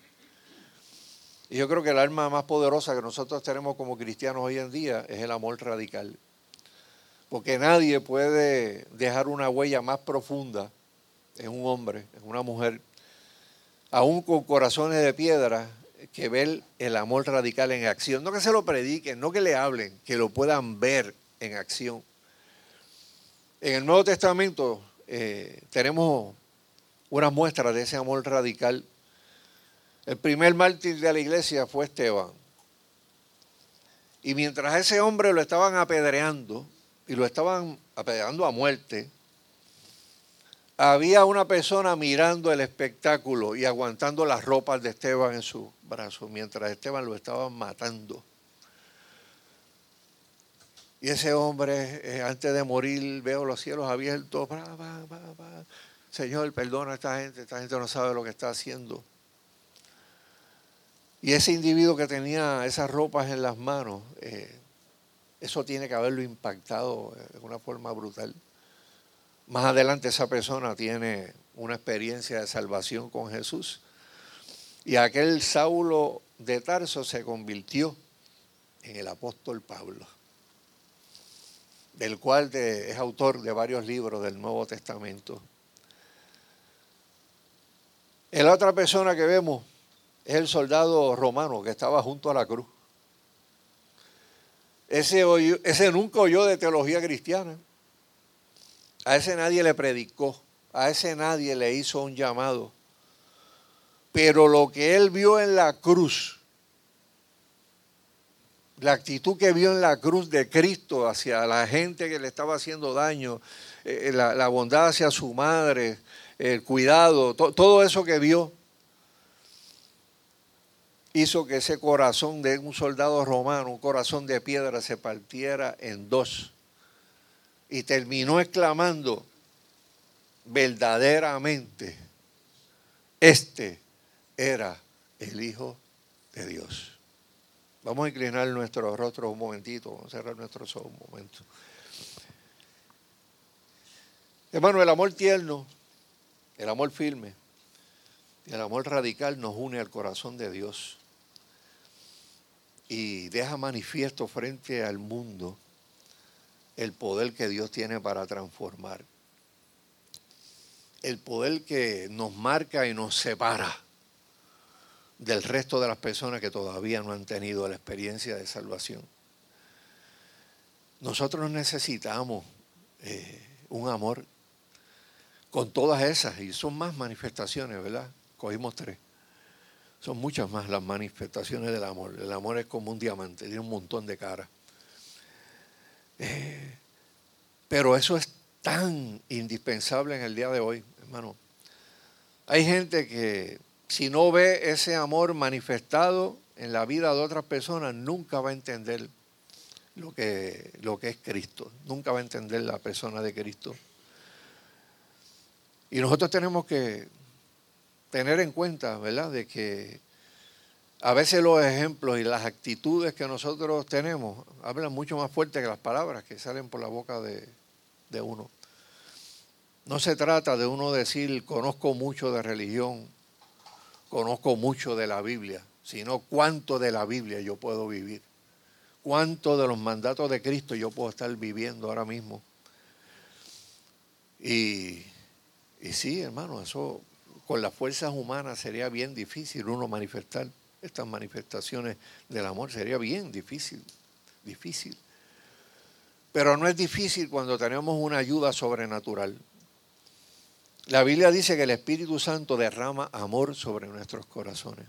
[SPEAKER 1] Y yo creo que el arma más poderosa que nosotros tenemos como cristianos hoy en día es el amor radical. Porque nadie puede dejar una huella más profunda en un hombre, en una mujer, aún con corazones de piedra, que ver el amor radical en acción. No que se lo prediquen, no que le hablen, que lo puedan ver en acción. En el Nuevo Testamento eh, tenemos una muestra de ese amor radical el primer mártir de la iglesia fue Esteban. Y mientras ese hombre lo estaban apedreando, y lo estaban apedreando a muerte, había una persona mirando el espectáculo y aguantando las ropas de Esteban en sus brazos, mientras Esteban lo estaban matando. Y ese hombre, eh, antes de morir, veo los cielos abiertos. Señor, perdona a esta gente, esta gente no sabe lo que está haciendo. Y ese individuo que tenía esas ropas en las manos, eh, eso tiene que haberlo impactado de una forma brutal. Más adelante esa persona tiene una experiencia de salvación con Jesús. Y aquel Saulo de Tarso se convirtió en el apóstol Pablo, del cual es autor de varios libros del Nuevo Testamento. La otra persona que vemos es el soldado romano que estaba junto a la cruz. Ese, ese nunca oyó de teología cristiana. A ese nadie le predicó. A ese nadie le hizo un llamado. Pero lo que él vio en la cruz, la actitud que vio en la cruz de Cristo hacia la gente que le estaba haciendo daño, eh, la, bondad hacia su madre, el cuidado, todo eso que vio, hizo que ese corazón de un soldado romano, un corazón de piedra, se partiera en dos. Y terminó exclamando, verdaderamente, este era el Hijo de Dios. Vamos a inclinar nuestro rostro un momentito, vamos a cerrar nuestros ojos un momento. Hermano, el amor tierno, el amor firme, el amor radical nos une al corazón de Dios y deja manifiesto frente al mundo el poder que Dios tiene para transformar. El poder que nos marca y nos separa del resto de las personas que todavía no han tenido la experiencia de salvación. Nosotros necesitamos eh, un amor con todas esas, y son más manifestaciones, ¿verdad? Cogimos tres. Son muchas más las manifestaciones del amor. El amor es como un diamante, tiene un montón de caras. Eh, pero eso es tan indispensable en el día de hoy, hermano. Hay gente que si no ve ese amor manifestado en la vida de otras personas, nunca va a entender lo que, lo que es Cristo. Nunca va a entender la persona de Cristo. Y nosotros tenemos que tener en cuenta, ¿verdad?, de que a veces los ejemplos y las actitudes que nosotros tenemos hablan mucho más fuerte que las palabras que salen por la boca de, de uno. No se trata de uno decir, conozco mucho de religión, conozco mucho de la Biblia, sino cuánto de la Biblia yo puedo vivir, cuánto de los mandatos de Cristo yo puedo estar viviendo ahora mismo. Y, y sí, hermano, eso con las fuerzas humanas sería bien difícil uno manifestar estas manifestaciones del amor, sería bien difícil, difícil. Pero no es difícil cuando tenemos una ayuda sobrenatural. La Biblia dice que el Espíritu Santo derrama amor sobre nuestros corazones.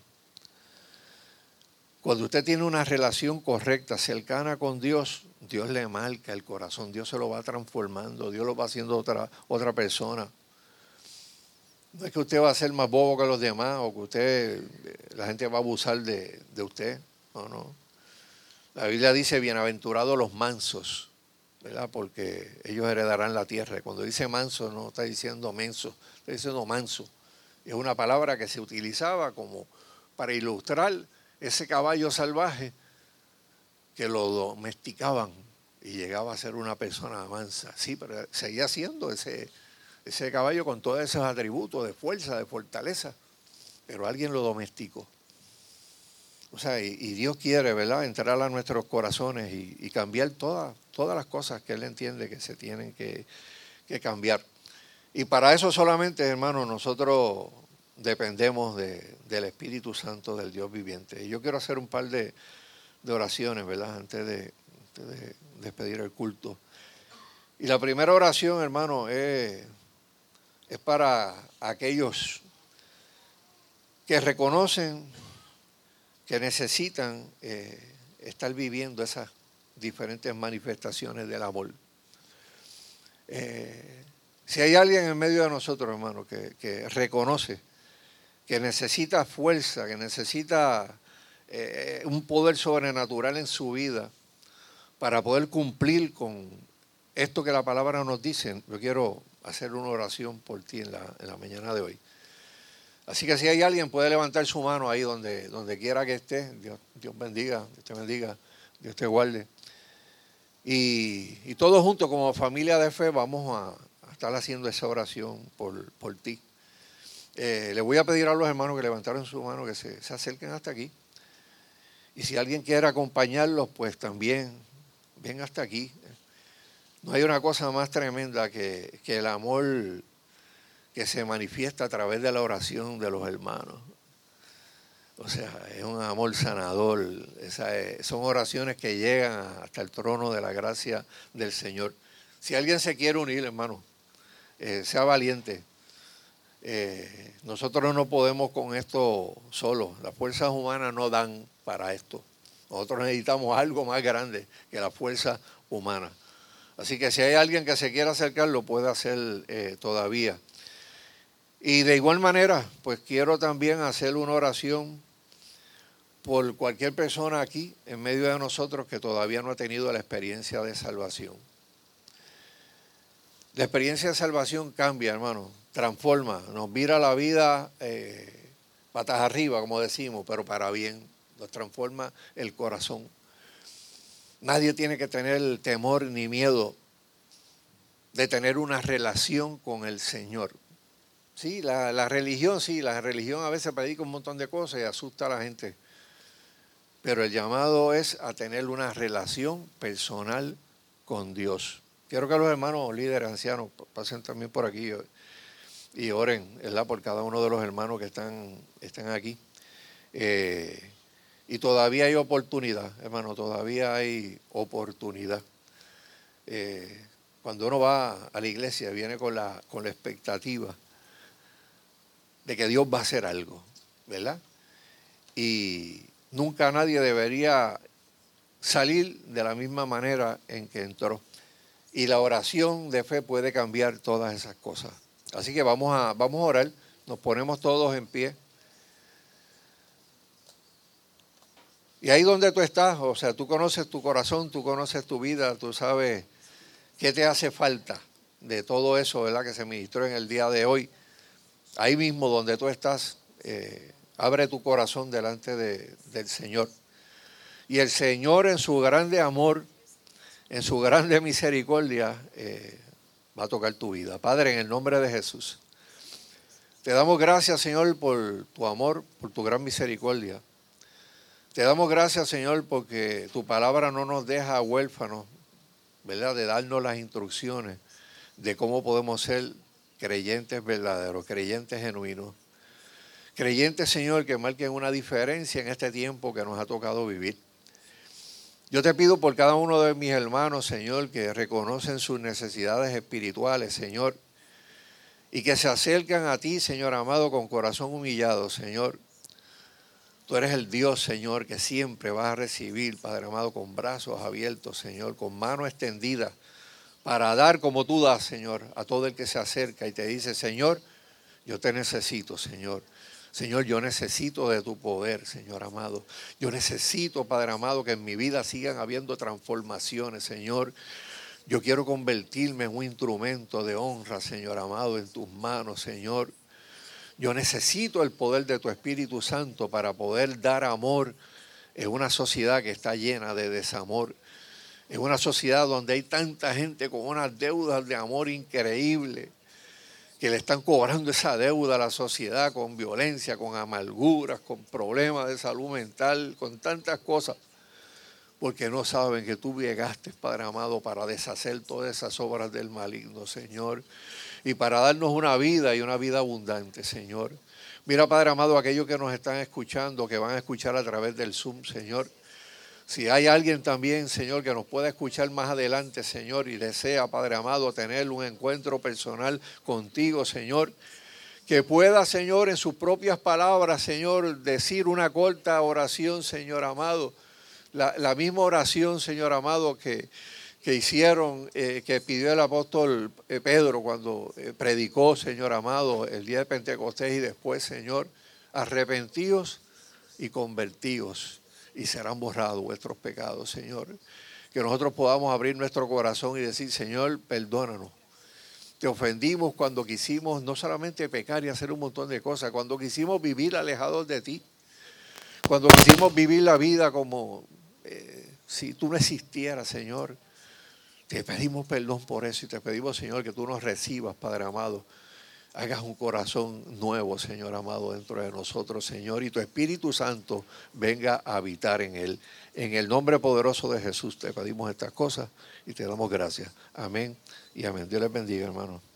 [SPEAKER 1] Cuando usted tiene una relación correcta, cercana con Dios, Dios le marca el corazón, Dios se lo va transformando, Dios lo va haciendo otra, otra persona. No es que usted va a ser más bobo que los demás o que usted, la gente va a abusar de, de usted. No. La Biblia dice, bienaventurados los mansos, Porque ellos heredarán la tierra. Cuando dice manso, no está diciendo menso, está diciendo manso. Es una palabra que se utilizaba como para ilustrar ese caballo salvaje que lo domesticaban y llegaba a ser una persona mansa. Sí, pero seguía siendo ese, ese caballo con todos esos atributos de fuerza, de fortaleza, pero alguien lo domesticó. O sea, y, Dios quiere, ¿verdad?, entrar a nuestros corazones y, cambiar todas, todas las cosas que Él entiende que se tienen que, cambiar. Y para eso solamente, hermano, nosotros dependemos del Espíritu Santo del Dios viviente. Y yo quiero hacer un par de, oraciones, ¿verdad?, antes de, de despedir el culto. Y la primera oración, hermano, es, es para aquellos que reconocen que necesitan eh, estar viviendo esas diferentes manifestaciones del amor. Eh, si hay alguien en medio de nosotros, hermano, que, reconoce que necesita fuerza, que necesita eh, un poder sobrenatural en su vida para poder cumplir con esto que la palabra nos dice, yo quiero hacer una oración por ti en la, en la mañana de hoy. Así que si hay alguien, puede levantar su mano ahí donde, donde quiera que esté. Dios, Dios bendiga, Dios te bendiga, Dios te guarde. Y, todos juntos como familia de fe vamos a, estar haciendo esa oración por, por ti. Eh, le voy a pedir a los hermanos que levantaron su mano que se, acerquen hasta aquí. Y si alguien quiere acompañarlos, pues también ven hasta aquí. No hay una cosa más tremenda que, que el amor que se manifiesta a través de la oración de los hermanos. O sea, es un amor sanador. son oraciones que llegan hasta el trono de la gracia del Señor. Si alguien se quiere unir, hermano, eh, sea valiente. Eh, nosotros no podemos con esto solos. Las fuerzas humanas no dan para esto. Nosotros necesitamos algo más grande que la fuerza humana. Así que si hay alguien que se quiera acercar, lo puede hacer eh, todavía. Y de igual manera, pues quiero también hacer una oración por cualquier persona aquí en medio de nosotros que todavía no ha tenido la experiencia de salvación. La experiencia de salvación cambia, hermano, transforma, nos vira la vida eh, patas arriba, como decimos, pero para bien, nos transforma el corazón. Nadie tiene que tener temor ni miedo de tener una relación con el Señor. Sí, la, religión, sí, la religión a veces predica un montón de cosas y asusta a la gente. Pero el llamado es a tener una relación personal con Dios. Quiero que los hermanos líderes ancianos pasen también por aquí y oren ¿verdad? por cada uno de los hermanos que están, están aquí. Eh, y todavía hay oportunidad, hermano, todavía hay oportunidad. Eh, cuando uno va a la iglesia, viene con la, con la expectativa de que Dios va a hacer algo, ¿verdad? Y nunca nadie debería salir de la misma manera en que entró. Y la oración de fe puede cambiar todas esas cosas. Así que vamos a, vamos a orar, nos ponemos todos en pie. Y ahí donde tú estás, o sea, tú conoces tu corazón, tú conoces tu vida, tú sabes qué te hace falta de todo eso, ¿verdad? Que se ministró en el día de hoy. Ahí mismo donde tú estás, eh, abre tu corazón delante del Señor. Y el Señor en su grande amor, en su grande misericordia, eh, va a tocar tu vida. Padre, en el nombre de Jesús. Te damos gracias, Señor, por tu amor, por tu gran misericordia. Te damos gracias, Señor, porque tu palabra no nos deja huérfanos, ¿verdad? De darnos las instrucciones de cómo podemos ser creyentes verdaderos, creyentes genuinos. Creyentes, Señor, que marquen una diferencia en este tiempo que nos ha tocado vivir. Yo te pido por cada uno de mis hermanos, Señor, que reconocen sus necesidades espirituales, Señor, y que se acercan a ti, Señor amado, con corazón humillado, Señor. Tú eres el Dios, Señor, que siempre vas a recibir, Padre amado, con brazos abiertos, Señor, con mano extendida, para dar como tú das, Señor, a todo el que se acerca y te dice, Señor, yo te necesito, Señor. Señor, yo necesito de tu poder, Señor amado. Yo necesito, Padre amado, que en mi vida sigan habiendo transformaciones, Señor. Yo quiero convertirme en un instrumento de honra, Señor amado, en tus manos, Señor. Yo necesito el poder de tu Espíritu Santo para poder dar amor en una sociedad que está llena de desamor. En una sociedad donde hay tanta gente con unas deudas de amor increíbles que le están cobrando esa deuda a la sociedad con violencia, con amarguras, con problemas de salud mental, con tantas cosas, porque no saben que tú llegaste, Padre amado, para deshacer todas esas obras del maligno, Señor, y para darnos una vida y una vida abundante, Señor. Mira, Padre amado, aquellos que nos están escuchando, que van a escuchar a través del Zoom, Señor. Si hay alguien también, Señor, que nos pueda escuchar más adelante, Señor, y desea, Padre amado, tener un encuentro personal contigo, Señor, que pueda, Señor, en sus propias palabras, Señor, decir una corta oración, Señor amado, la, misma oración, Señor amado, que, que hicieron, eh, que pidió el apóstol eh, Pedro cuando eh, predicó, Señor amado, el día de Pentecostés y después, Señor, arrepentíos y convertíos y serán borrados vuestros pecados, Señor. Que nosotros podamos abrir nuestro corazón y decir, Señor, perdónanos. Te ofendimos cuando quisimos no solamente pecar y hacer un montón de cosas, cuando quisimos vivir alejados de ti, cuando quisimos vivir la vida como eh, si tú no existieras, Señor. Te pedimos perdón por eso y te pedimos, Señor, que tú nos recibas, Padre amado hagas un corazón nuevo, Señor amado, dentro de nosotros, Señor, y tu Espíritu Santo venga a habitar en él. En el nombre poderoso de Jesús te pedimos estas cosas y te damos gracias. Amén y amén. Dios les bendiga, hermano.